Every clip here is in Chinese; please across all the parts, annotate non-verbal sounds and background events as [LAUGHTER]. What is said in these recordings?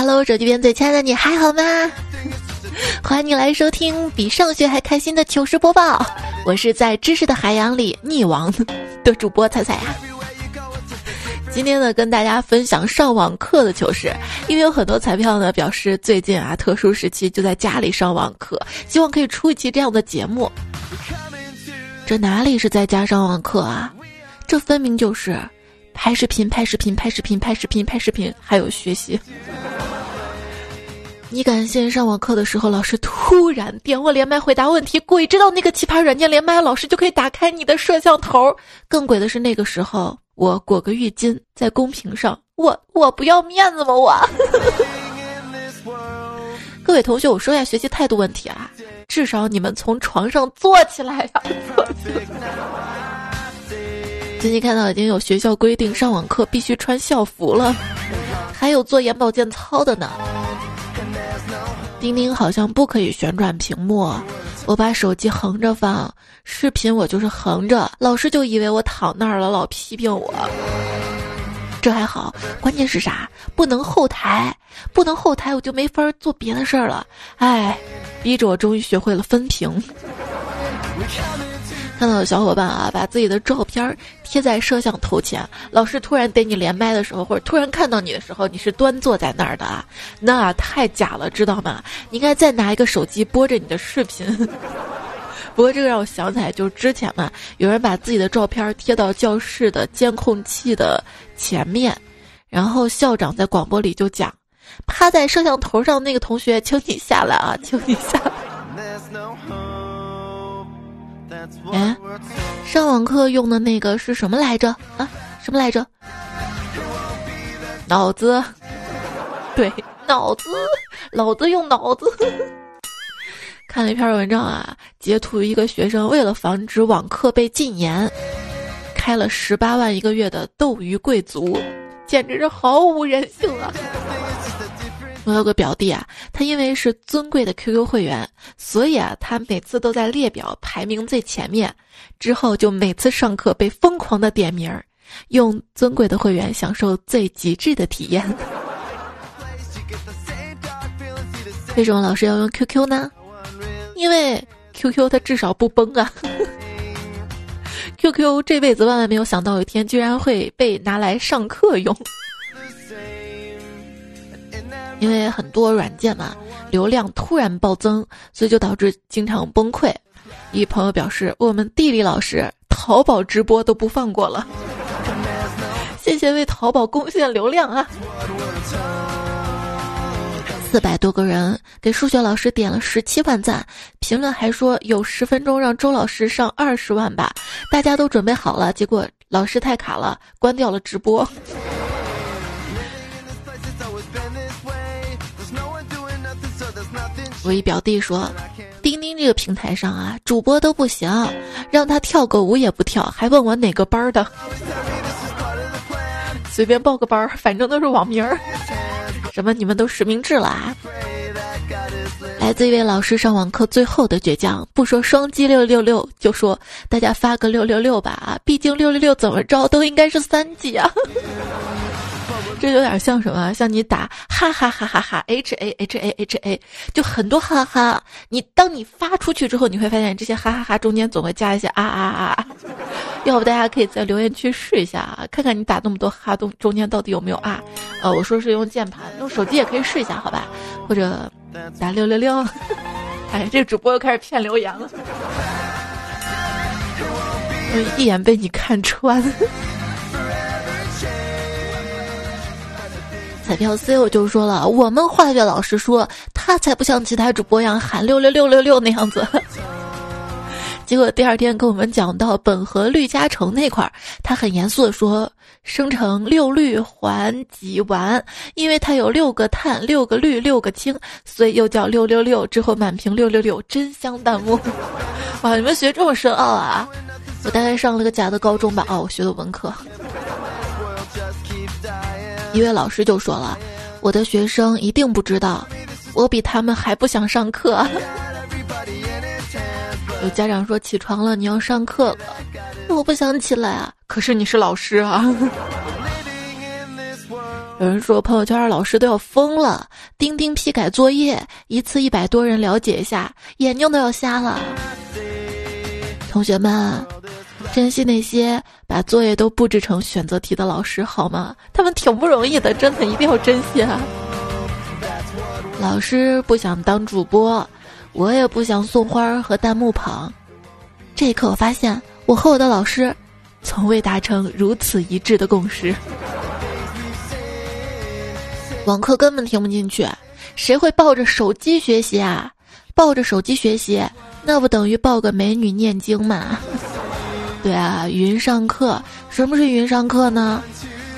Hello，手机边最亲爱的你还好吗？欢迎你来收听比上学还开心的糗事播报。我是在知识的海洋里溺亡的主播彩彩呀。今天呢，跟大家分享上网课的糗事，因为有很多彩票呢表示最近啊特殊时期就在家里上网课，希望可以出一期这样的节目。这哪里是在家上网课啊？这分明就是拍视频、拍视频、拍视频、拍视频、拍视频，还有学习。你敢信上网课的时候，老师突然点我连麦回答问题？鬼知道那个奇葩软件连麦，老师就可以打开你的摄像头。更鬼的是那个时候，我裹个浴巾在公屏上，我我不要面子吗？我。[LAUGHS] 各位同学，我说一下学习态度问题啊，至少你们从床上坐起来呀！最近看到已经有学校规定上网课必须穿校服了，还有做眼保健操的呢。钉钉好像不可以旋转屏幕，我把手机横着放，视频我就是横着，老师就以为我躺那儿了，老批评我。这还好，关键是啥？不能后台，不能后台，我就没法做别的事儿了。哎，逼着我终于学会了分屏。看到有小伙伴啊，把自己的照片贴在摄像头前，老师突然逮你连麦的时候，或者突然看到你的时候，你是端坐在那儿的啊，那太假了，知道吗？你应该再拿一个手机播着你的视频。[LAUGHS] 不过这个让我想起来，就是之前嘛，有人把自己的照片贴到教室的监控器的前面，然后校长在广播里就讲：“趴在摄像头上那个同学，请你下来啊，请你下来。”哎，上网课用的那个是什么来着？啊，什么来着？脑子，对，脑子，老子用脑子。看了一篇文章啊，截图一个学生为了防止网课被禁言，开了十八万一个月的斗鱼贵族，简直是毫无人性啊！我有个表弟啊，他因为是尊贵的 QQ 会员，所以啊，他每次都在列表排名最前面。之后就每次上课被疯狂的点名儿，用尊贵的会员享受最极致的体验。为什么老师要用 QQ 呢？因为 QQ 它至少不崩啊。QQ 这辈子万万没有想到，有一天居然会被拿来上课用。因为很多软件嘛，流量突然暴增，所以就导致经常崩溃。一朋友表示，我们地理老师淘宝直播都不放过了。谢谢为淘宝贡献流量啊！四百多个人给数学老师点了十七万赞，评论还说有十分钟让周老师上二十万吧。大家都准备好了，结果老师太卡了，关掉了直播。我一表弟说，钉钉这个平台上啊，主播都不行，让他跳个舞也不跳，还问我哪个班的，[LAUGHS] 随便报个班，反正都是网名儿。什么？你们都实名制了啊？来自一位老师上网课最后的倔强，不说双击六六六，就说大家发个六六六吧啊！毕竟六六六怎么着都应该是三级啊。这有点像什么？像你打哈哈哈哈哈 H A H A H A，就很多哈哈。你当你发出去之后，你会发现这些哈哈哈中间总会加一些啊啊啊。要不大家可以在留言区试一下啊，看看你打那么多哈中中间到底有没有啊？呃，我说是用键盘，用手机也可以试一下，好吧？或者打六六六。哎，这个主播又开始骗留言了，[LAUGHS] 我一眼被你看穿。彩票 C 我就说了，我们化学老师说他才不像其他主播一样喊六六六六六那样子。[LAUGHS] 结果第二天跟我们讲到苯和氯加成那块儿，他很严肃的说，生成六氯环己烷，因为它有六个碳、六个氯、六个氢，所以又叫六六六。之后满屏六六六，真香弹幕。[LAUGHS] 哇，你们学这么深奥啊？我大概上了个假的高中吧？哦，我学的文科。一位老师就说了：“我的学生一定不知道，我比他们还不想上课。[LAUGHS] ”有家长说：“起床了，你要上课了。”我不想起来啊，可是你是老师啊。[LAUGHS] 有人说朋友圈老师都要疯了，钉钉批改作业，一次一百多人了解一下，眼睛都要瞎了。同学们，珍惜那些把作业都布置成选择题的老师好吗？他们挺不容易的，真的一定要珍惜啊！老师不想当主播，我也不想送花和弹幕捧。这一刻，我发现我和我的老师，从未达成如此一致的共识。网课根本听不进去，谁会抱着手机学习啊？抱着手机学习，那不等于抱个美女念经吗？对啊，云上课，什么是云上课呢？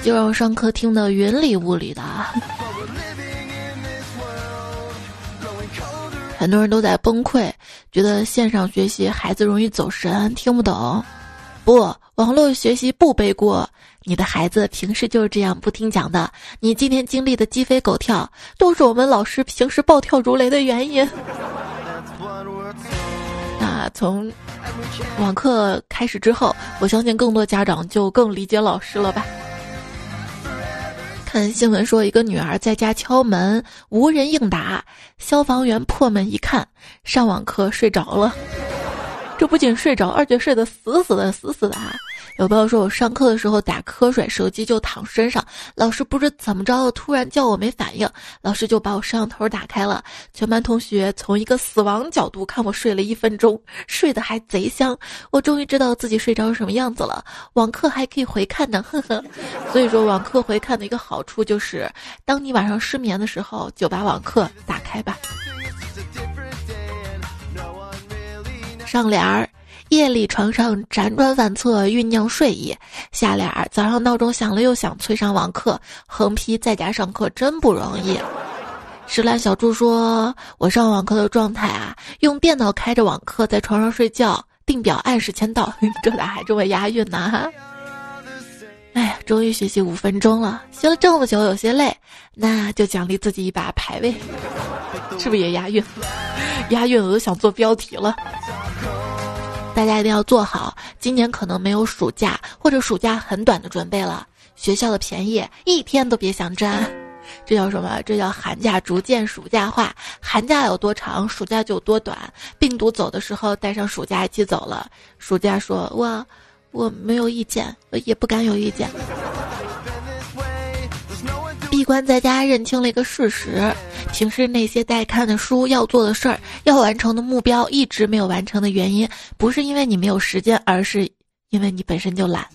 就让上课听得云里雾里的。[LAUGHS] 很多人都在崩溃，觉得线上学习孩子容易走神，听不懂。不，网络学习不背锅。你的孩子平时就是这样不听讲的，你今天经历的鸡飞狗跳，都是我们老师平时暴跳如雷的原因。从网课开始之后，我相信更多家长就更理解老师了吧？看新闻说，一个女儿在家敲门，无人应答，消防员破门一看，上网课睡着了。这不仅睡着，而且睡得死死的，死死的啊！有朋友说我上课的时候打瞌睡，手机就躺身上，老师不知怎么着突然叫我没反应，老师就把我摄像头打开了，全班同学从一个死亡角度看我睡了一分钟，睡得还贼香，我终于知道自己睡着什么样子了。网课还可以回看呢，呵呵。所以说网课回看的一个好处就是，当你晚上失眠的时候，就把网课打开吧。上联儿，夜里床上辗转反侧酝酿睡意；下联儿，早上闹钟响了又响，催上网课。横批，在家上课真不容易。石兰小猪说：“我上网课的状态啊，用电脑开着网课，在床上睡觉，定表按时签到。[LAUGHS] 这咋还这么押韵呢？”哎呀，终于学习五分钟了，学了这么久，有些累，那就奖励自己一把排位，是不是也押韵？[LAUGHS] 押韵我都想做标题了。大家一定要做好，今年可能没有暑假或者暑假很短的准备了。学校的便宜一天都别想占，[LAUGHS] 这叫什么？这叫寒假逐渐暑假化。寒假有多长，暑假就有多短。病毒走的时候带上暑假一起走了，暑假说我我没有意见，也不敢有意见。闭关在家，认清了一个事实：平时那些待看的书、要做的事儿、要完成的目标，一直没有完成的原因，不是因为你没有时间，而是因为你本身就懒。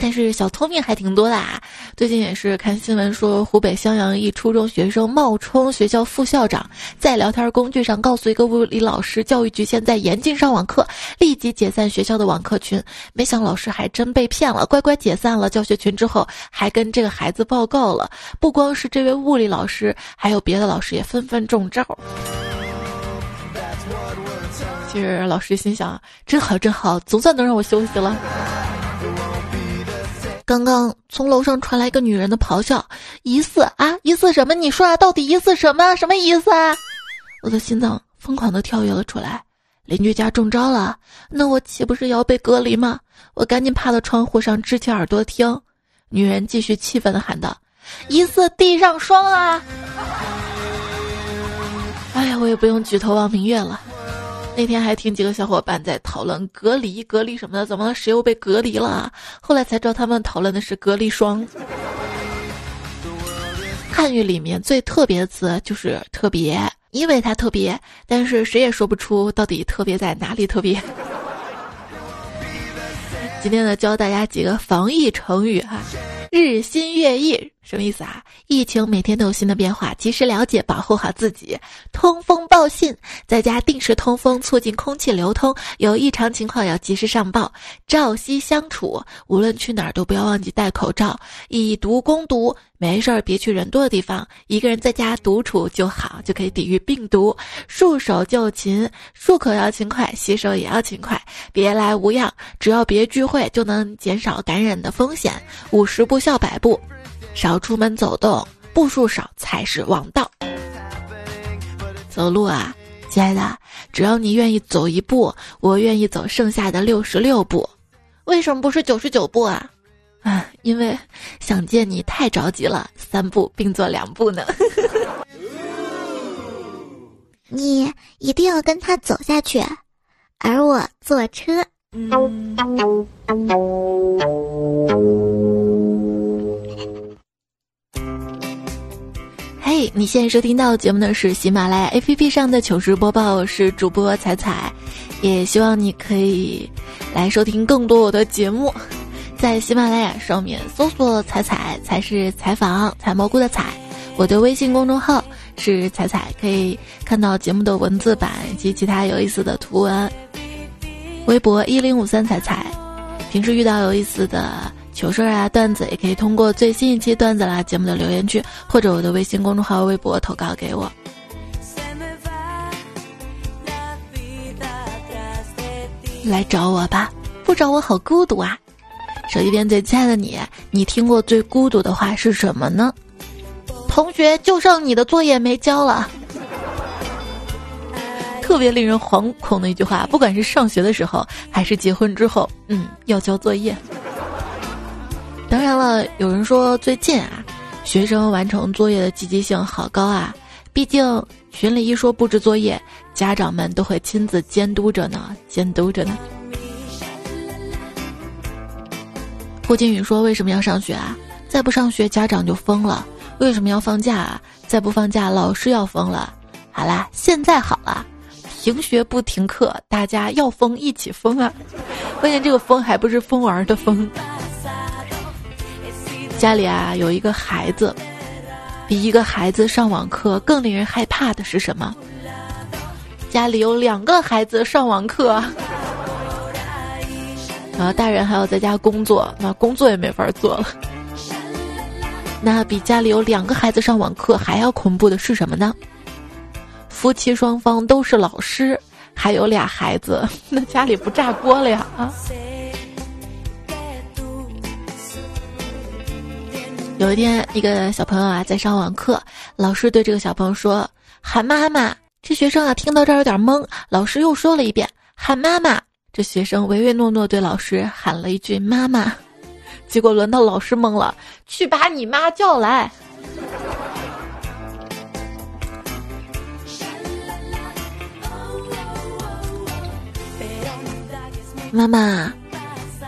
但是小聪明还挺多的啊！最近也是看新闻说，湖北襄阳一初中学生冒充学校副校长，在聊天工具上告诉一个物理老师，教育局现在严禁上网课，立即解散学校的网课群。没想老师还真被骗了，乖乖解散了教学群之后，还跟这个孩子报告了。不光是这位物理老师，还有别的老师也纷纷中招。其实老师心想：真好真好，总算能让我休息了。刚刚从楼上传来一个女人的咆哮，疑似啊，疑似什么？你说啊，到底疑似什么？什么意思啊？我的心脏疯狂的跳跃了出来。邻居家中招了，那我岂不是要被隔离吗？我赶紧趴到窗户上，支起耳朵听。女人继续气愤的喊道：“疑似地上霜啊！”哎呀，我也不用举头望明月了。那天还听几个小伙伴在讨论隔离、隔离什么的，怎么谁又被隔离了？后来才知道他们讨论的是隔离霜。汉语里面最特别的词就是“特别”，因为它特别，但是谁也说不出到底特别在哪里特别。今天呢，教大家几个防疫成语哈，日新月异。什么意思啊？疫情每天都有新的变化，及时了解，保护好自己。通风报信，在家定时通风，促进空气流通。有异常情况要及时上报。朝夕相处，无论去哪儿都不要忘记戴口罩。以毒攻毒，没事儿别去人多的地方，一个人在家独处就好，就可以抵御病毒。束手就擒，漱口要勤快，洗手也要勤快。别来无恙，只要别聚会，就能减少感染的风险。五十步笑百步。少出门走动，步数少才是王道。走路啊，亲爱的，只要你愿意走一步，我愿意走剩下的六十六步。为什么不是九十九步啊？啊，因为想见你太着急了，三步并作两步呢。你一定要跟他走下去，而我坐车。你现在收听到节目的是喜马拉雅 APP 上的糗事播报，我是主播彩彩，也希望你可以来收听更多我的节目，在喜马拉雅上面搜索“彩彩”才是采访采蘑菇的采，我的微信公众号是彩彩，可以看到节目的文字版以及其他有意思的图文。微博一零五三彩彩，平时遇到有意思的糗事啊段子，也可以通过最新一期段子啦节目的留言区或者我的微信公众号、微博投稿给我。来找我吧，不找我好孤独啊！手机边最亲爱的你，你听过最孤独的话是什么呢？同学，就剩你的作业没交了。特别令人惶恐的一句话，不管是上学的时候还是结婚之后，嗯，要交作业。当然了，有人说最近啊，学生完成作业的积极性好高啊，毕竟群里一说布置作业，家长们都会亲自监督着呢，监督着呢。霍金宇说：“为什么要上学啊？再不上学，家长就疯了。为什么要放假啊？再不放假，老师要疯了。好啦，现在好了。”停学不停课，大家要疯一起疯啊！关键这个疯还不是疯玩的疯。家里啊有一个孩子，比一个孩子上网课更令人害怕的是什么？家里有两个孩子上网课，[LAUGHS] 然后大人还要在家工作，那工作也没法做了。[LAUGHS] 那比家里有两个孩子上网课还要恐怖的是什么呢？夫妻双方都是老师，还有俩孩子，[LAUGHS] 那家里不炸锅了呀啊！有一天，一个小朋友啊在上网课，老师对这个小朋友说：“喊妈妈。”这学生啊听到这儿有点懵，老师又说了一遍：“喊妈妈。”这学生唯唯诺诺对老师喊了一句“妈妈”，结果轮到老师懵了：“去把你妈叫来。”妈妈，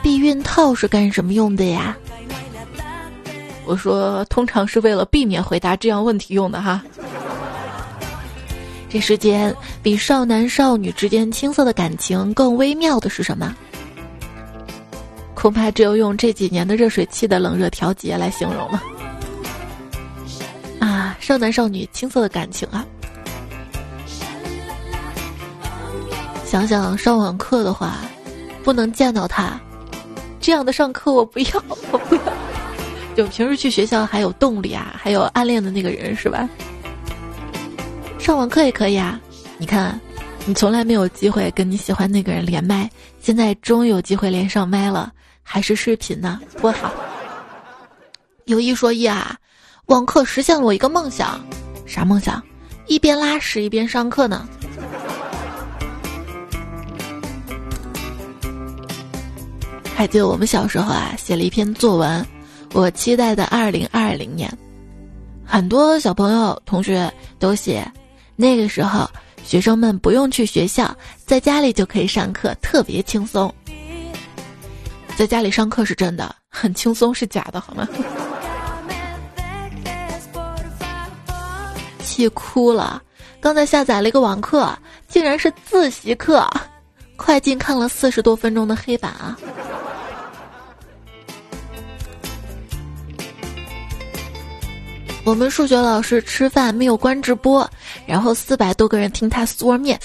避孕套是干什么用的呀？我说，通常是为了避免回答这样问题用的哈。这世间比少男少女之间青涩的感情更微妙的是什么？恐怕只有用这几年的热水器的冷热调节来形容了。啊，少男少女青涩的感情啊！想想上网课的话。不能见到他，这样的上课我不要，我不要。就平时去学校还有动力啊，还有暗恋的那个人是吧？上网课也可以啊。你看，你从来没有机会跟你喜欢那个人连麦，现在终于有机会连上麦了，还是视频呢，多好。有一说一啊，网课实现了我一个梦想，啥梦想？一边拉屎一边上课呢。还记得我们小时候啊，写了一篇作文，我期待的二零二零年，很多小朋友同学都写，那个时候学生们不用去学校，在家里就可以上课，特别轻松。在家里上课是真的很轻松，是假的，好吗？气哭了！刚才下载了一个网课，竟然是自习课，快进看了四十多分钟的黑板啊！我们数学老师吃饭没有关直播，然后四百多个人听他嗦碗面，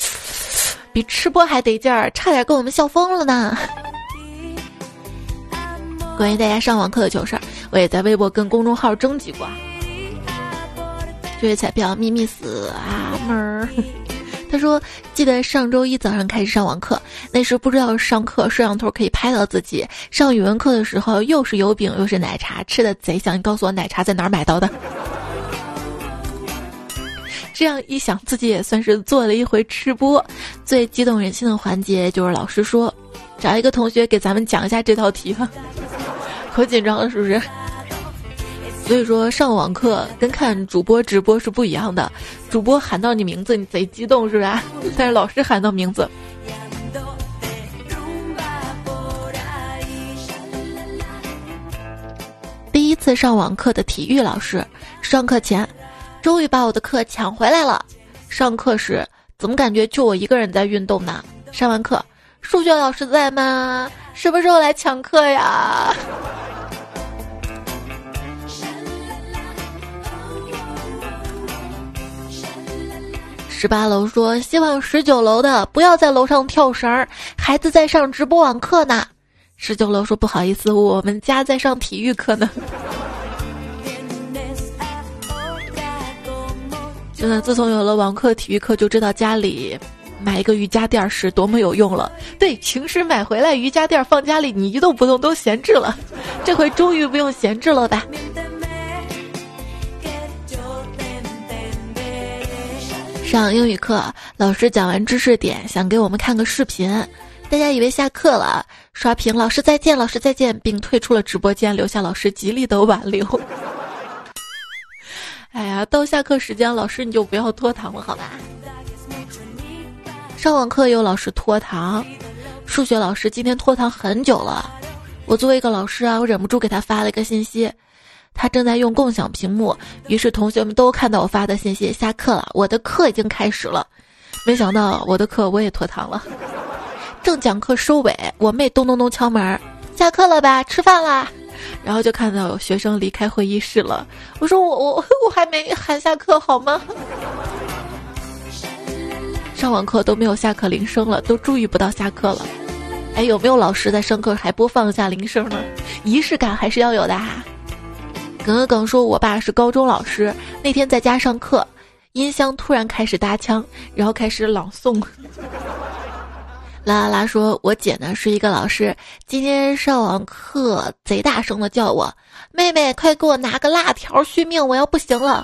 比吃播还得劲儿，差点给我们笑疯了呢。[LAUGHS] 关于大家上网课的糗事儿，我也在微博跟公众号征集过。这位彩票秘密死啊门儿。他说：“记得上周一早上开始上网课，那时不知道上课摄像头可以拍到自己。上语文课的时候，又是油饼又是奶茶，吃的贼香。你告诉我奶茶在哪儿买到的？” [LAUGHS] 这样一想，自己也算是做了一回吃播。最激动人心的环节就是老师说：“找一个同学给咱们讲一下这道题吧。[LAUGHS] ”可紧张了，是不是？所以说上网课跟看主播直播是不一样的，主播喊到你名字，你贼激动，是不是？但是老师喊到名字。第一次上网课的体育老师，上课前，终于把我的课抢回来了。上课时，怎么感觉就我一个人在运动呢？上完课，数学老师在吗？什么时候来抢课呀？十八楼说：“希望十九楼的不要在楼上跳绳儿，孩子在上直播网课呢。”十九楼说：“不好意思，我们家在上体育课呢。[LAUGHS] ”真的，自从有了网课、体育课，就知道家里买一个瑜伽垫是多么有用了。对，平时买回来瑜伽垫放家里，你一动不动都闲置了，这回终于不用闲置了吧？上英语课，老师讲完知识点，想给我们看个视频，大家以为下课了，刷屏“老师再见，老师再见”，并退出了直播间，留下老师极力的挽留。哎呀，到下课时间，老师你就不要拖堂了，好吧？上网课有老师拖堂，数学老师今天拖堂很久了，我作为一个老师啊，我忍不住给他发了一个信息。他正在用共享屏幕，于是同学们都看到我发的信息。下课了，我的课已经开始了。没想到我的课我也拖堂了。正讲课收尾，我妹咚咚咚敲门：“下课了吧？吃饭啦？”然后就看到有学生离开会议室了。我说：“我我我还没喊下课好吗？”上网课都没有下课铃声了，都注意不到下课了。哎，有没有老师在上课还播放一下铃声呢？仪式感还是要有的哈。耿耿说：“我爸是高中老师，那天在家上课，音箱突然开始搭腔，然后开始朗诵。”啦啦啦说：“我姐呢是一个老师，今天上网课贼大声的叫我妹妹，快给我拿个辣条续命，我要不行了。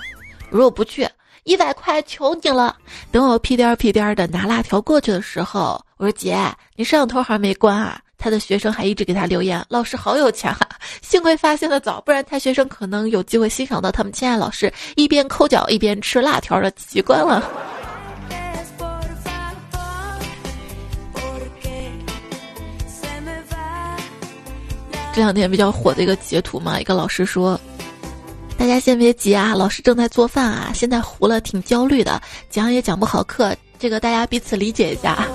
我说：“我不去，一百块求你了。等我屁颠屁颠的拿辣条过去的时候，我说姐，你摄像头还没关啊？”他的学生还一直给他留言，老师好有钱哈！幸亏发现的早，不然他学生可能有机会欣赏到他们亲爱老师一边抠脚一边吃辣条的习惯了。这两天比较火的一个截图嘛，一个老师说：“大家先别急啊，老师正在做饭啊，现在糊了，挺焦虑的，讲也讲不好课，这个大家彼此理解一下。”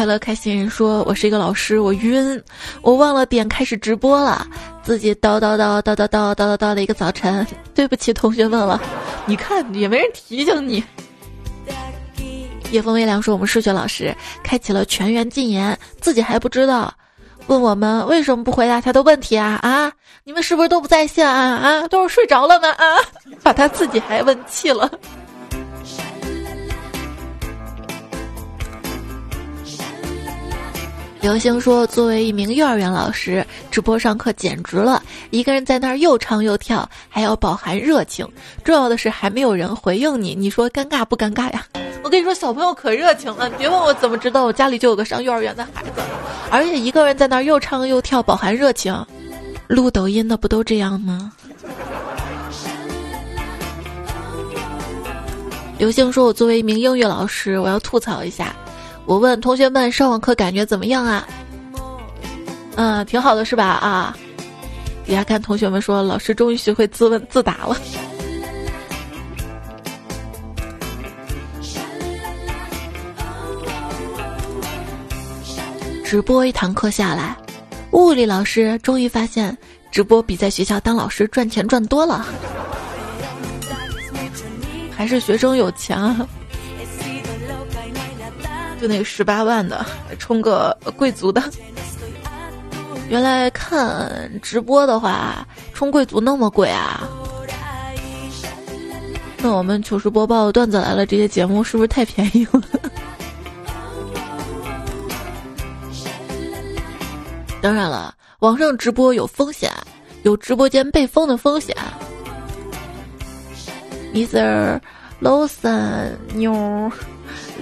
快乐开心人说：“我是一个老师，我晕，我忘了点开始直播了，自己叨叨叨叨叨叨叨叨叨的一个早晨，对不起同学们了。你看也没人提醒你。”夜风微凉说：“我们数学老师开启了全员禁言，自己还不知道，问我们为什么不回答他的问题啊啊？你们是不是都不在线啊啊？都是睡着了吗啊？[LAUGHS] 把他自己还问气了。”刘星说：“作为一名幼儿园老师，直播上课简直了，一个人在那儿又唱又跳，还要饱含热情。重要的是还没有人回应你，你说尴尬不尴尬呀？[LAUGHS] 我跟你说，小朋友可热情了，你别问我怎么知道，我家里就有个上幼儿园的孩子，而且一个人在那儿又唱又跳，饱含热情。录抖音的不都这样吗？”刘星说：“我作为一名英语老师，我要吐槽一下。”我问同学们上网课感觉怎么样啊？嗯，挺好的是吧？啊，底下看同学们说，老师终于学会自问自答了。直播一堂课下来，物理老师终于发现，直播比在学校当老师赚钱赚多了，还是学生有钱啊。就那个十八万的，充个贵族的。原来看直播的话，充贵族那么贵啊？那我们糗事播报、段子来了这些节目是不是太便宜了？当然了，网上直播有风险，有直播间被封的风险。Mr. Lawson 妞。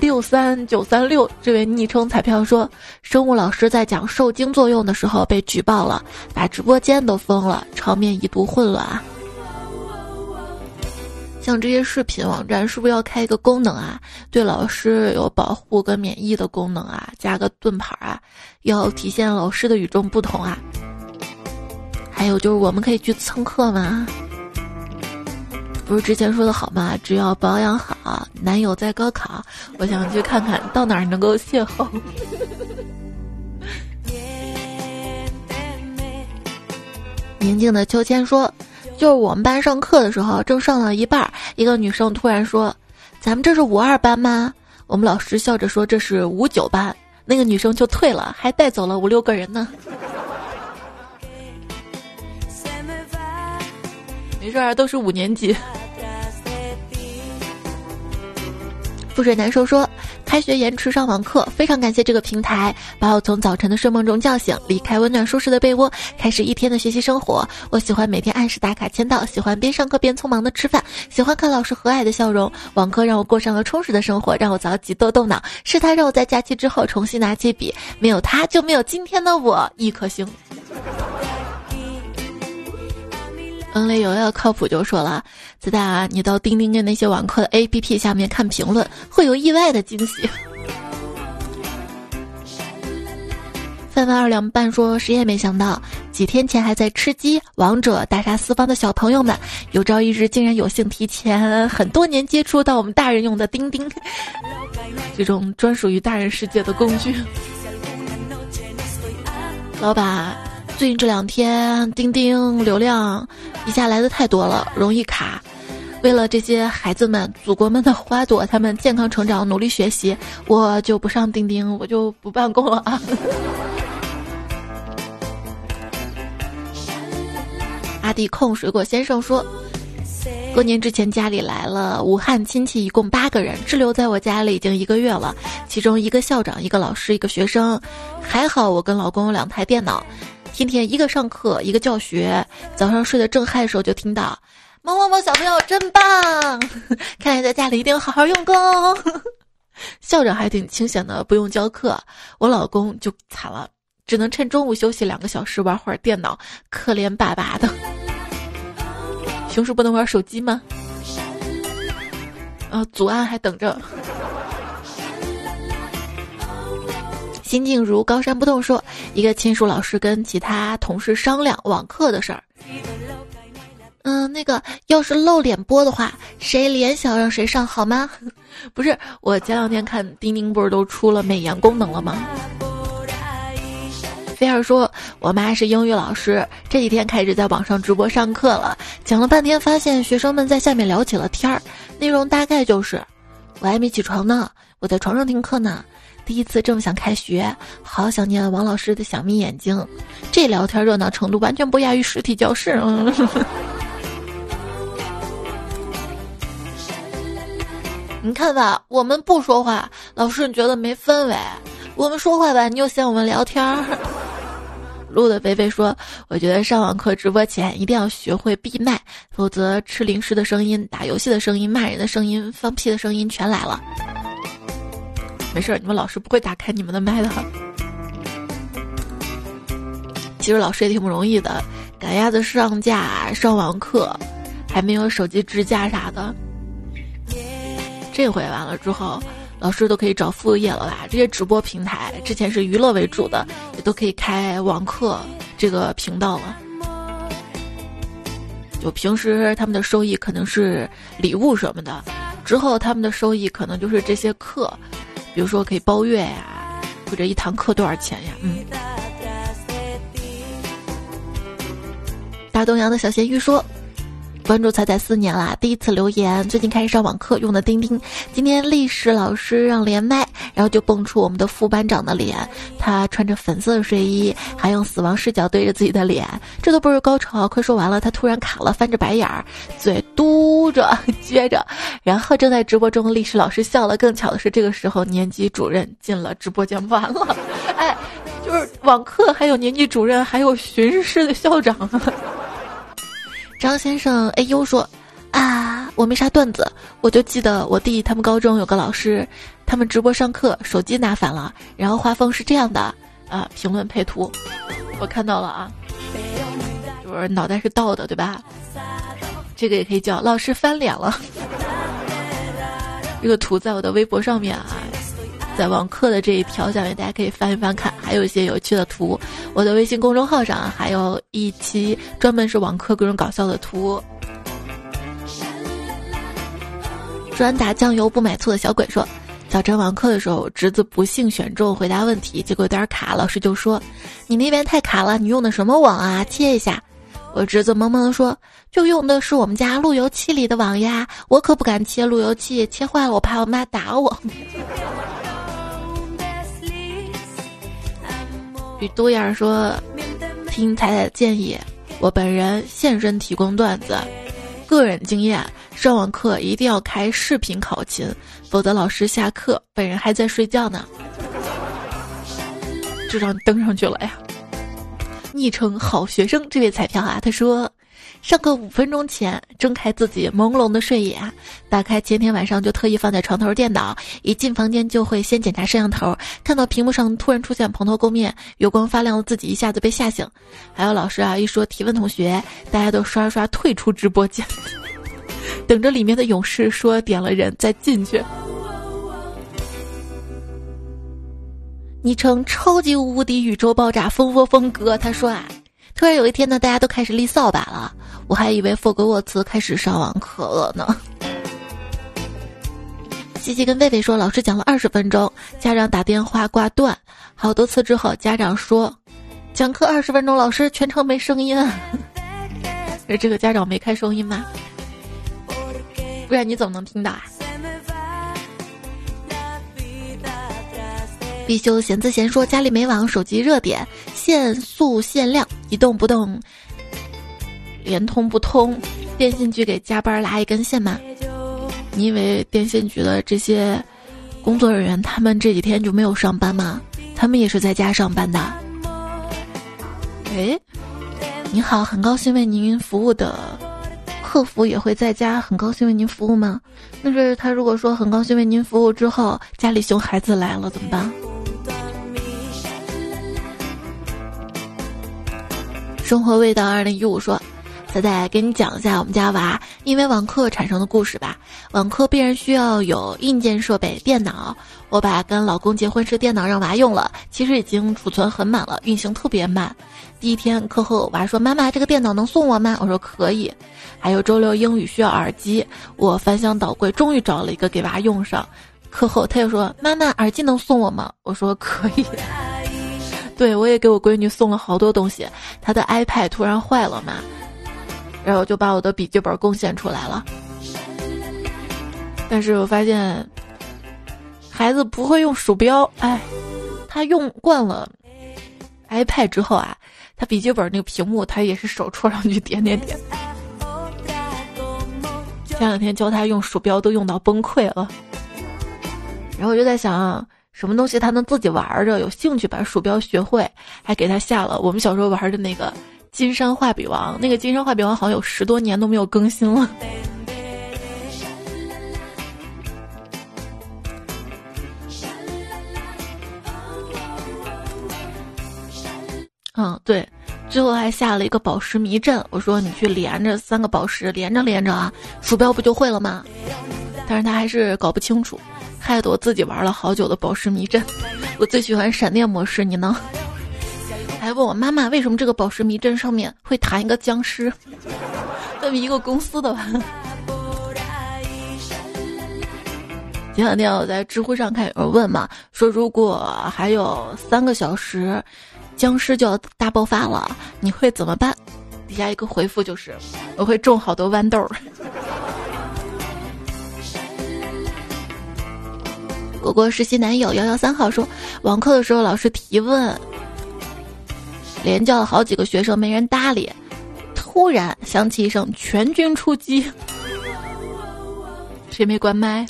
六三九三六这位昵称彩票说，生物老师在讲受精作用的时候被举报了，把直播间都封了，场面一度混乱啊。像这些视频网站是不是要开一个功能啊？对老师有保护跟免疫的功能啊？加个盾牌啊？要体现老师的与众不同啊？还有就是我们可以去蹭课吗？不是之前说的好吗？只要保养好，男友在高考，我想去看看到哪儿能够邂逅。[LAUGHS] 宁静的秋千说：“就是我们班上课的时候，正上到一半，一个女生突然说：‘咱们这是五二班吗？’我们老师笑着说：‘这是五九班。’那个女生就退了，还带走了五六个人呢。[LAUGHS] ”没事儿，都是五年级。覆水难收说：“开学延迟上网课，非常感谢这个平台，把我从早晨的睡梦中叫醒，离开温暖舒适的被窝，开始一天的学习生活。我喜欢每天按时打卡签到，喜欢边上课边匆忙的吃饭，喜欢看老师和蔼的笑容。网课让我过上了充实的生活，让我早起多动脑。是他让我在假期之后重新拿起笔，没有他就没有今天的我。一颗星。”恩雷有要靠谱就说了，子大啊，你到钉钉跟那些网课的 A P P 下面看评论，会有意外的惊喜。[LAUGHS] 饭饭二两半说，谁也没想到，几天前还在吃鸡、王者大杀四方的小朋友们，有朝一日竟然有幸提前很多年接触到我们大人用的钉钉，[LAUGHS] 这种专属于大人世界的工具。老板。最近这两天，钉钉流量一下来的太多了，容易卡。为了这些孩子们、祖国们的花朵，他们健康成长、努力学习，我就不上钉钉，我就不办公了啊。阿弟控水果先生说。过年之前家里来了武汉亲戚，一共八个人，滞留在我家里已经一个月了。其中一个校长，一个老师，一个学生。还好我跟老公有两台电脑，天天一个上课，一个教学。早上睡得正嗨的时候，就听到某某某小朋友真棒，[LAUGHS] 看来在家里一定要好好用功。[LAUGHS] 校长还挺清闲的，不用教课。我老公就惨了，只能趁中午休息两个小时玩会儿电脑，可怜巴巴的。熊叔不能玩手机吗？啊，祖安还等着。心静如高山不动说，一个亲属老师跟其他同事商量网课的事儿。嗯，那个要是露脸播的话，谁脸小让谁上好吗？[LAUGHS] 不是，我前两天看钉钉不是都出了美颜功能了吗？菲儿说：“我妈是英语老师，这几天开始在网上直播上课了。讲了半天，发现学生们在下面聊起了天儿，内容大概就是：我还没起床呢，我在床上听课呢。第一次这么想开学，好想念王老师的小眯眼睛。这聊天热闹程度完全不亚于实体教室。嗯，[LAUGHS] 你看吧，我们不说话，老师你觉得没氛围；我们说话吧，你又嫌我们聊天儿。[LAUGHS] ”路的贝贝说：“我觉得上网课直播前一定要学会闭麦，否则吃零食的声音、打游戏的声音、骂人的声音、放屁的声音全来了。”没事，你们老师不会打开你们的麦的。其实老师也挺不容易的，赶鸭子上架、上网课，还没有手机支架啥的。这回完了之后。老师都可以找副业了吧？这些直播平台之前是娱乐为主的，也都可以开网课这个频道了。就平时他们的收益可能是礼物什么的，之后他们的收益可能就是这些课，比如说可以包月呀，或者一堂课多少钱呀？嗯。大东阳的小咸鱼说。关注彩彩四年啦，第一次留言，最近开始上网课用的钉钉。今天历史老师让连麦，然后就蹦出我们的副班长的脸，他穿着粉色睡衣，还用死亡视角对着自己的脸，这都不是高潮，快说完了，他突然卡了，翻着白眼儿，嘴嘟着撅着，然后正在直播中的历史老师笑了。更巧的是，这个时候年级主任进了直播间，完了，哎，就是网课还有年级主任，还有巡视的校长。[LAUGHS] 张先生，哎呦说，啊，我没啥段子，我就记得我弟他们高中有个老师，他们直播上课，手机拿反了，然后画风是这样的啊，评论配图，我看到了啊，就是脑袋是倒的，对吧？这个也可以叫老师翻脸了。这个图在我的微博上面啊，在网课的这一条下面，大家可以翻一翻看，还有一些有趣的图。我的微信公众号上还有一期专门是网课各种搞笑的图。专打酱油不买醋的小鬼说，早晨网课的时候，侄子不幸选中回答问题，结果有点卡，老师就说：“你那边太卡了，你用的什么网啊？切一下。”我侄子萌萌的说：“就用的是我们家路由器里的网呀，我可不敢切路由器，切坏了我怕我妈打我。[LAUGHS] ”比多眼说：“听彩彩建议，我本人现身提供段子，个人经验，上网课一定要开视频考勤，否则老师下课，本人还在睡觉呢。”就让你登上去了呀。昵称好学生这位彩票啊，他说，上课五分钟前睁开自己朦胧的睡眼，打开前天晚上就特意放在床头电脑，一进房间就会先检查摄像头，看到屏幕上突然出现蓬头垢面、油光发亮的自己，一下子被吓醒。还有老师啊，一说提问同学，大家都刷刷退出直播间，[LAUGHS] 等着里面的勇士说点了人再进去。昵称超级无敌宇宙爆炸风风风哥，他说啊，突然有一天呢，大家都开始立扫把了，我还以为霍格沃茨开始上网课了呢。西西跟贝贝说，老师讲了二十分钟，家长打电话挂断，好多次之后，家长说，讲课二十分钟，老师全程没声音。是这个家长没开收音吗？不然你怎么能听到啊？必修闲自闲说，家里没网，手机热点，限速限量，一动不动，联通不通，电信局给加班拉一根线吗？你以为电信局的这些工作人员，他们这几天就没有上班吗？他们也是在家上班的。哎，你好，很高兴为您服务的客服也会在家，很高兴为您服务吗？那是他如果说很高兴为您服务之后，家里熊孩子来了怎么办？生活味道二零一五说：“仔仔给你讲一下我们家娃因为网课产生的故事吧。网课必然需要有硬件设备，电脑。我把跟老公结婚时电脑让娃用了，其实已经储存很满了，运行特别慢。第一天课后，娃说：‘妈妈，这个电脑能送我吗？’我说：‘可以。’还有周六英语需要耳机，我翻箱倒柜，终于找了一个给娃用上。课后他又说：‘妈妈，耳机能送我吗？’我说：‘可以。’”对，我也给我闺女送了好多东西。她的 iPad 突然坏了嘛，然后就把我的笔记本贡献出来了。但是我发现，孩子不会用鼠标，哎，他用惯了 iPad 之后啊，他笔记本那个屏幕他也是手戳上去点点点。前两天教他用鼠标都用到崩溃了，然后我就在想。什么东西他能自己玩着，有兴趣把鼠标学会，还给他下了我们小时候玩的那个金山画笔王。那个金山画笔王好像有十多年都没有更新了。[LAUGHS] 嗯，对，最后还下了一个宝石迷阵。我说你去连着三个宝石，连着连着啊，鼠标不就会了吗？但是他还是搞不清楚。害得我自己玩了好久的宝石迷阵，我最喜欢闪电模式，你呢？还问我妈妈为什么这个宝石迷阵上面会弹一个僵尸？这么一个公司的吧。前两天我在知乎上看有人问嘛，说如果还有三个小时，僵尸就要大爆发了，你会怎么办？底下一个回复就是，我会种好多豌豆。[LAUGHS] 果果实习男友幺幺三号说，网课的时候老师提问，连叫了好几个学生没人搭理，突然响起一声全军出击，谁没关麦？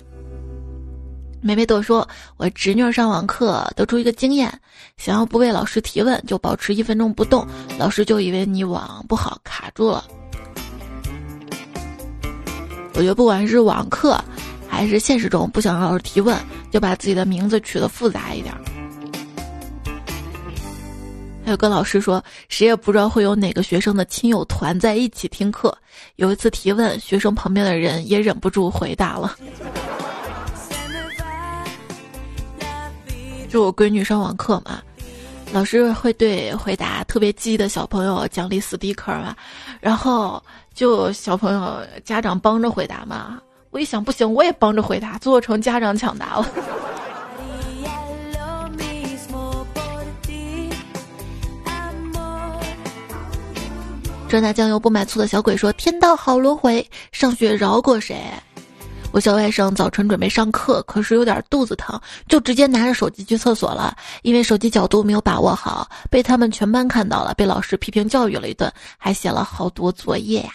梅梅朵说，我侄女上网课得出一个经验，想要不被老师提问，就保持一分钟不动，老师就以为你网不好卡住了。我觉得不管是网课，还是现实中不想让老师提问，就把自己的名字取得复杂一点。还有个老师说，谁也不知道会有哪个学生的亲友团在一起听课。有一次提问，学生旁边的人也忍不住回答了。就我闺女上网课嘛，老师会对回答特别积极的小朋友奖励 sticker 嘛，然后就小朋友家长帮着回答嘛。我一想不行，我也帮着回答，做成家长抢答了。专拿酱油不买醋的小鬼说：“天道好轮回，上学饶过谁？”我小外甥早晨准备上课，可是有点肚子疼，就直接拿着手机去厕所了。因为手机角度没有把握好，被他们全班看到了，被老师批评教育了一顿，还写了好多作业呀。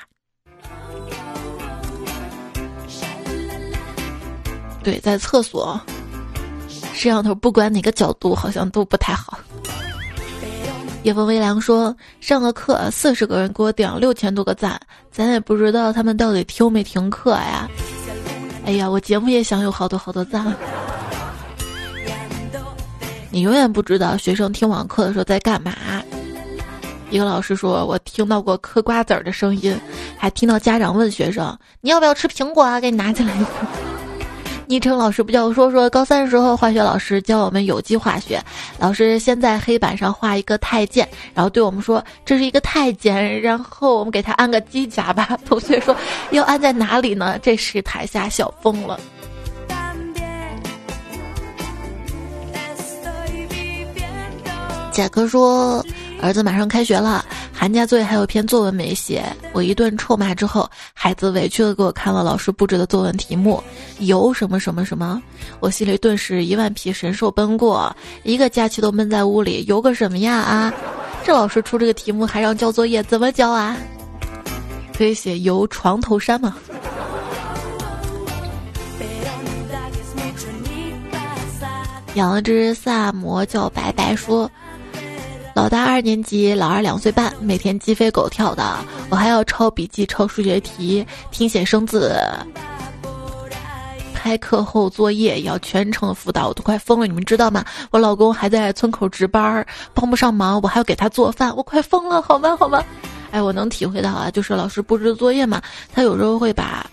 对，在厕所，摄像头不管哪个角度，好像都不太好。夜风微凉说：“上个课，四十个人给我点了六千多个赞，咱也不知道他们到底听没听课呀。”哎呀，我节目也想有好多好多赞。你永远不知道学生听网课的时候在干嘛。一个老师说：“我听到过嗑瓜子儿的声音，还听到家长问学生：‘你要不要吃苹果啊？’给你拿起来。”昵称老师不叫我说说，高三的时候化学老师教我们有机化学，老师先在黑板上画一个太监，然后对我们说这是一个太监，然后我们给他安个机甲吧。[LAUGHS] 同学说要安在哪里呢？这时台下笑疯了。贾克说。儿子马上开学了，寒假作业还有一篇作文没写。我一顿臭骂之后，孩子委屈的给我看了老师布置的作文题目，游什么什么什么。我心里顿时一万匹神兽奔过，一个假期都闷在屋里，游个什么呀啊！这老师出这个题目还让交作业，怎么交啊？可以写游床头山吗？养了只萨摩叫白白说。老大二年级，老二两岁半，每天鸡飞狗跳的，我还要抄笔记、抄数学题、听写生字，开课后作业也要全程辅导，我都快疯了，你们知道吗？我老公还在村口值班，帮不上忙，我还要给他做饭，我快疯了，好吗？好吗？哎，我能体会到啊，就是老师布置作业嘛，他有时候会把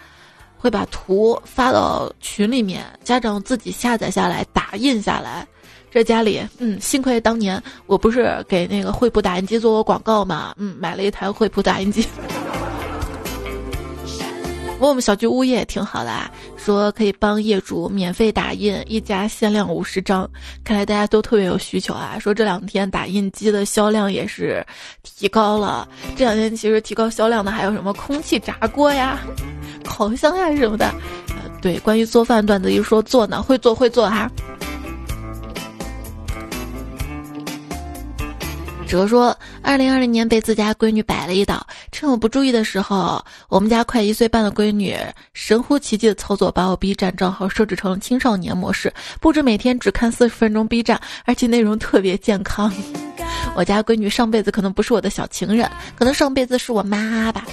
会把图发到群里面，家长自己下载下来，打印下来。这家里，嗯，幸亏当年我不是给那个惠普打印机做过广告嘛，嗯，买了一台惠普打印机。[LAUGHS] 我们小区物业也挺好的啊，说可以帮业主免费打印，一家限量五十张。看来大家都特别有需求啊。说这两天打印机的销量也是提高了。这两天其实提高销量的还有什么空气炸锅呀、烤箱呀什么的。呃，对，关于做饭段子一说做呢，会做会做哈。哲说，二零二零年被自家闺女摆了一道，趁我不注意的时候，我们家快一岁半的闺女神乎其技的操作，把我 B 站账号设置成了青少年模式，不止每天只看四十分钟 B 站，而且内容特别健康。我家闺女上辈子可能不是我的小情人，可能上辈子是我妈吧。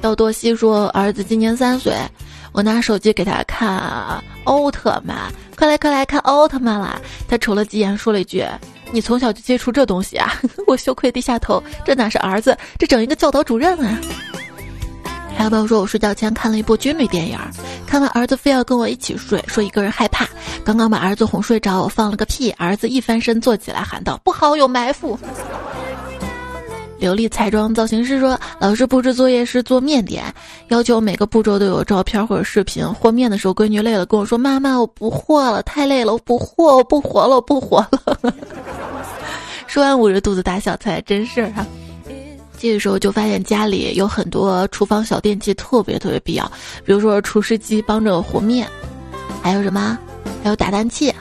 道多西说，儿子今年三岁。我拿手机给他看奥特曼，快来快来看奥特曼啦！他瞅了几眼，说了一句：“你从小就接触这东西啊？” [LAUGHS] 我羞愧低下头，这哪是儿子，这整一个教导主任啊！还有朋友说我睡觉前看了一部军旅电影，看完儿子非要跟我一起睡，说一个人害怕。刚刚把儿子哄睡着，我放了个屁，儿子一翻身坐起来喊道：“不好，有埋伏！”琉璃彩妆造型师说：“老师布置作业是做面点，要求每个步骤都有照片或者视频。和面的时候，闺女累了跟我说：‘妈妈，我不和了，太累了，我不和，我不活了，我不活了。[LAUGHS] ’说完捂着肚子大笑，才真事儿啊！这个时候就发现家里有很多厨房小电器特别特别必要，比如说厨师机帮着和面，还有什么？还有打蛋器。”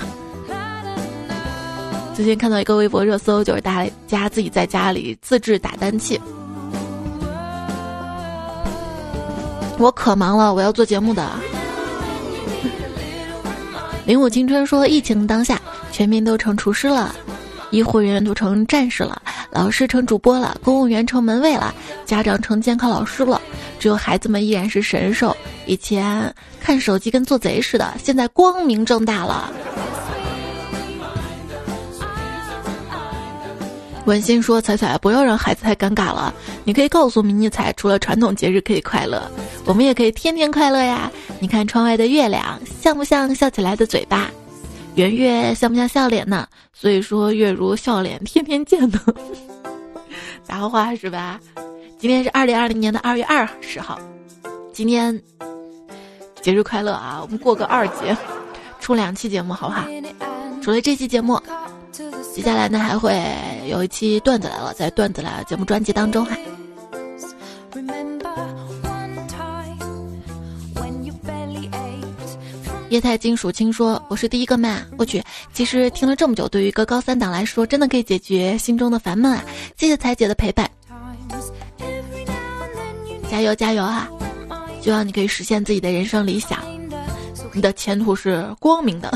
最近看到一个微博热搜，就是大家自己在家里自制打蛋器。我可忙了，我要做节目的。零五青春说，疫情当下，全民都成厨师了。医护人员都成战士了，老师成主播了，公务员成门卫了，家长成监考老师了，只有孩子们依然是神兽。以前看手机跟做贼似的，现在光明正大了。文心说：“彩彩，不要让孩子太尴尬了。你可以告诉迷你彩，除了传统节日可以快乐，我们也可以天天快乐呀。你看窗外的月亮，像不像笑起来的嘴巴？圆月像不像笑脸呢？所以说，月如笑脸，天天见呢。[LAUGHS] 撒花是吧？今天是二零二零年的二月二十号，今天节日快乐啊！我们过个二节，出两期节目好不好？除了这期节目。”接下来呢，还会有一期段子来了，在段子来了节目专辑当中哈。液态金属青说：“我是第一个嘛，我去，其实听了这么久，对于一个高三党来说，真的可以解决心中的烦闷啊！谢谢彩姐的陪伴，加油加油啊！希望你可以实现自己的人生理想，你的前途是光明的。”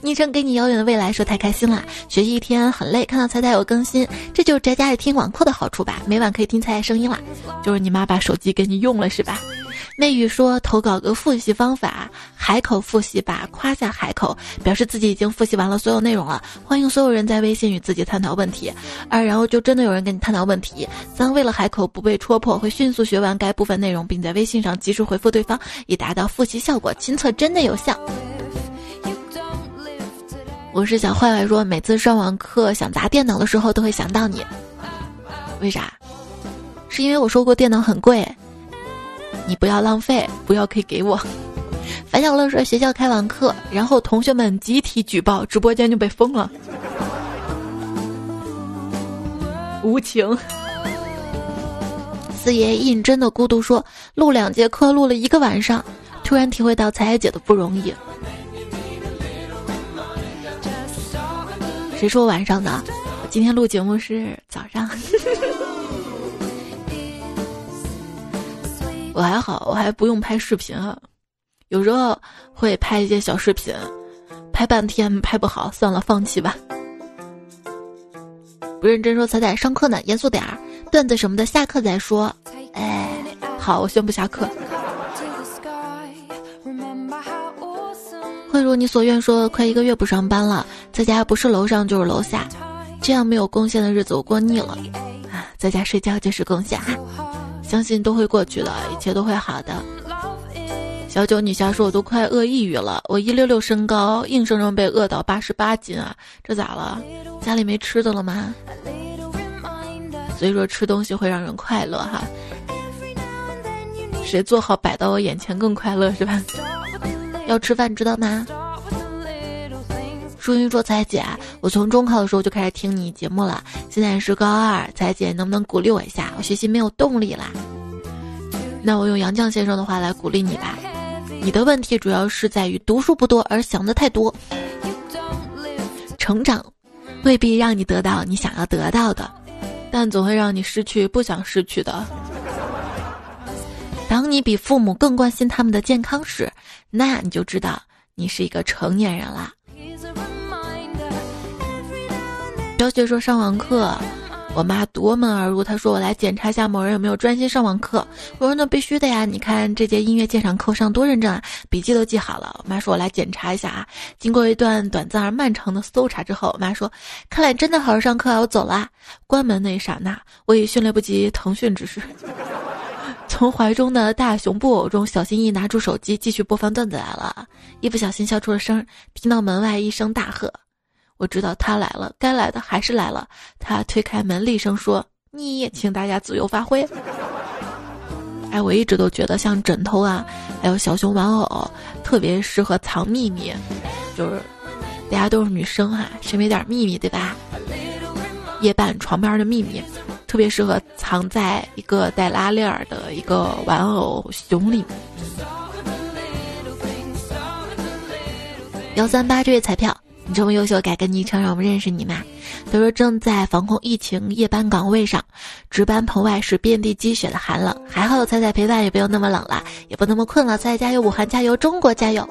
昵称给你遥远的未来，说太开心了，学习一天很累，看到彩彩有更新，这就是宅家里听网课的好处吧？每晚可以听彩彩声音了，就是你妈把手机给你用了是吧？媚语说投稿个复习方法，海口复习吧，夸下海口，表示自己已经复习完了所有内容了。欢迎所有人在微信与自己探讨问题，二然后就真的有人跟你探讨问题。三为了海口不被戳破，会迅速学完该部分内容，并在微信上及时回复对方，以达到复习效果。亲测真的有效。我是小坏坏说，每次上完课想砸电脑的时候都会想到你，为啥？是因为我说过电脑很贵，你不要浪费，不要可以给我。樊小乐说学校开完课，然后同学们集体举报，直播间就被封了，无情。四爷认真的孤独说，录两节课录了一个晚上，突然体会到彩彩姐的不容易。谁说晚上的？今天录节目是早上。[LAUGHS] 我还好，我还不用拍视频啊。有时候会拍一些小视频，拍半天拍不好，算了，放弃吧。不认真说彩彩上课呢，严肃点儿，段子什么的下课再说。哎，好，我宣布下课。会如你所愿，说快一个月不上班了，在家不是楼上就是楼下，这样没有贡献的日子我过腻了。啊，在家睡觉就是贡献，相信都会过去的，一切都会好的。小九女侠说：“我都快饿抑郁了，我一六六身高，硬生生被饿到八十八斤啊，这咋了？家里没吃的了吗？”所以说吃东西会让人快乐哈，谁做好摆到我眼前更快乐是吧？要吃饭，知道吗？淑云说：“彩姐，我从中考的时候就开始听你节目了，现在是高二，彩姐能不能鼓励我一下？我学习没有动力啦。那我用杨绛先生的话来鼓励你吧。你的问题主要是在于读书不多，而想的太多。成长未必让你得到你想要得到的，但总会让你失去不想失去的。”当你比父母更关心他们的健康时，那你就知道你是一个成年人啦。小雪说上网课，我妈夺门而入，她说我来检查一下某人有没有专心上网课。我说那必须的呀，你看这节音乐鉴赏课上多认真啊，笔记都记好了。我妈说我来检查一下啊。经过一段短暂而漫长的搜查之后，我妈说看来真的好好上课啊，我走啦。关门那一刹那，我以迅雷不及腾讯之势。从怀中的大熊布偶中小心翼翼拿出手机，继续播放段子来了。一不小心笑出了声，听到门外一声大喝，我知道他来了，该来的还是来了。他推开门，厉声说：“你，请大家自由发挥。”哎，我一直都觉得像枕头啊，还有小熊玩偶，特别适合藏秘密。就是大家都是女生哈，谁没点秘密对吧？夜半床边的秘密。特别适合藏在一个带拉链儿的一个玩偶熊里。幺三八这位彩票，你这么优秀，改个昵称让我们认识你嘛？他说正在防控疫情夜班岗位上，值班棚外是遍地积雪的寒冷，还好有彩彩陪伴，也不用那么冷了，也不那么困了。彩彩加油，武汉加油，中国加油！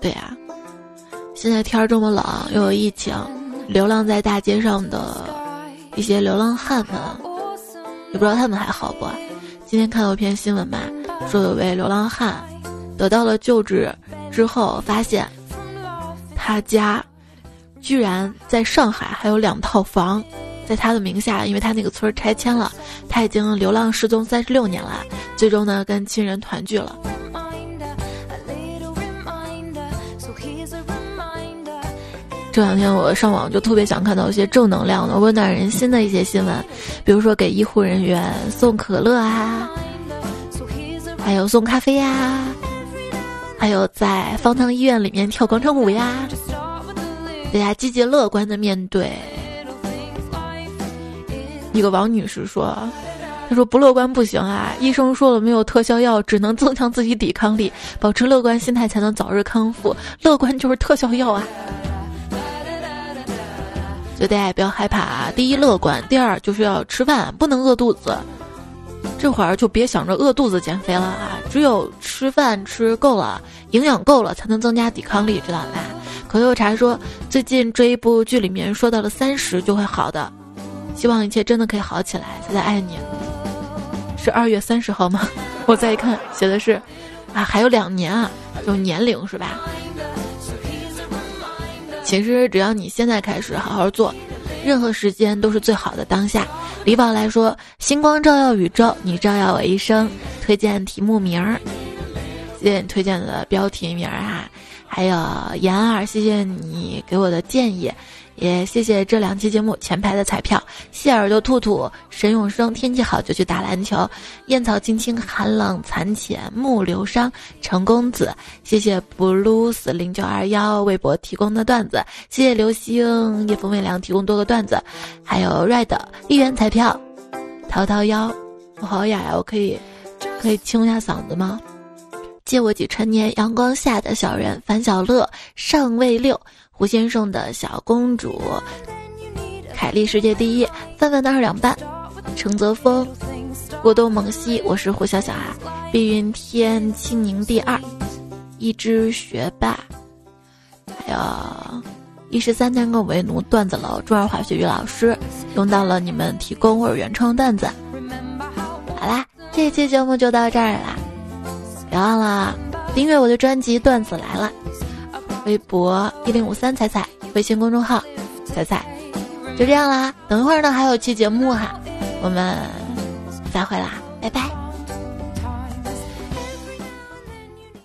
对啊。现在天儿这么冷，又有疫情，流浪在大街上的一些流浪汉们，也不知道他们还好不？今天看到一篇新闻吧，说有位流浪汉得到了救治之后，发现他家居然在上海还有两套房。在他的名下，因为他那个村拆迁了，他已经流浪失踪三十六年了，最终呢跟亲人团聚了。这两天我上网就特别想看到一些正能量的、温暖人心的一些新闻，比如说给医护人员送可乐啊，还有送咖啡呀，还有在方舱医院里面跳广场舞呀，大家积极乐观的面对。一个王女士说：“她说不乐观不行啊，医生说了没有特效药，只能增强自己抵抗力，保持乐观心态才能早日康复。乐观就是特效药啊！所以大家也不要害怕啊。第一，乐观；第二，就是要吃饭，不能饿肚子。这会儿就别想着饿肚子减肥了啊！只有吃饭吃够了，营养够了，才能增加抵抗力，知道吧？口有茶说，最近追一部剧里面说到了三十就会好的。”希望一切真的可以好起来，才在爱你。是二月三十号吗？[LAUGHS] 我再一看，写的是，啊，还有两年啊，有年龄是吧？其实只要你现在开始好好做，任何时间都是最好的当下。李宝来说：“星光照耀宇宙，你照耀我一生。”推荐题目名儿，谢谢你推荐的标题名儿哈。还有妍儿，谢谢你给我的建议。也谢谢这两期节目前排的彩票，谢耳朵兔兔、沈永生，天气好就去打篮球，燕草青青，寒冷残浅，木流伤，程公子，谢谢 blues 零九二幺微博提供的段子，谢谢流星夜风微凉提供多个段子，还有 red 一元彩票，淘淘幺，我好哑呀，我可以可以清一下嗓子吗？借我几陈年阳光下的小人，樊小乐上位六。胡先生的小公主，凯丽世界第一，范范的二两半，程泽峰，果冻萌西，我是胡小小啊，碧云天青柠第二，一只学霸，还有一十三天更为奴段子楼，中二化学语老师，用到了你们提供或者原创段子。好啦，这期节目就到这儿啦，别忘了订阅我的专辑《段子来了》。微博一零五三彩彩，微信公众号彩彩，就这样啦。等一会儿呢，还有期节目哈，我们再会啦，拜拜。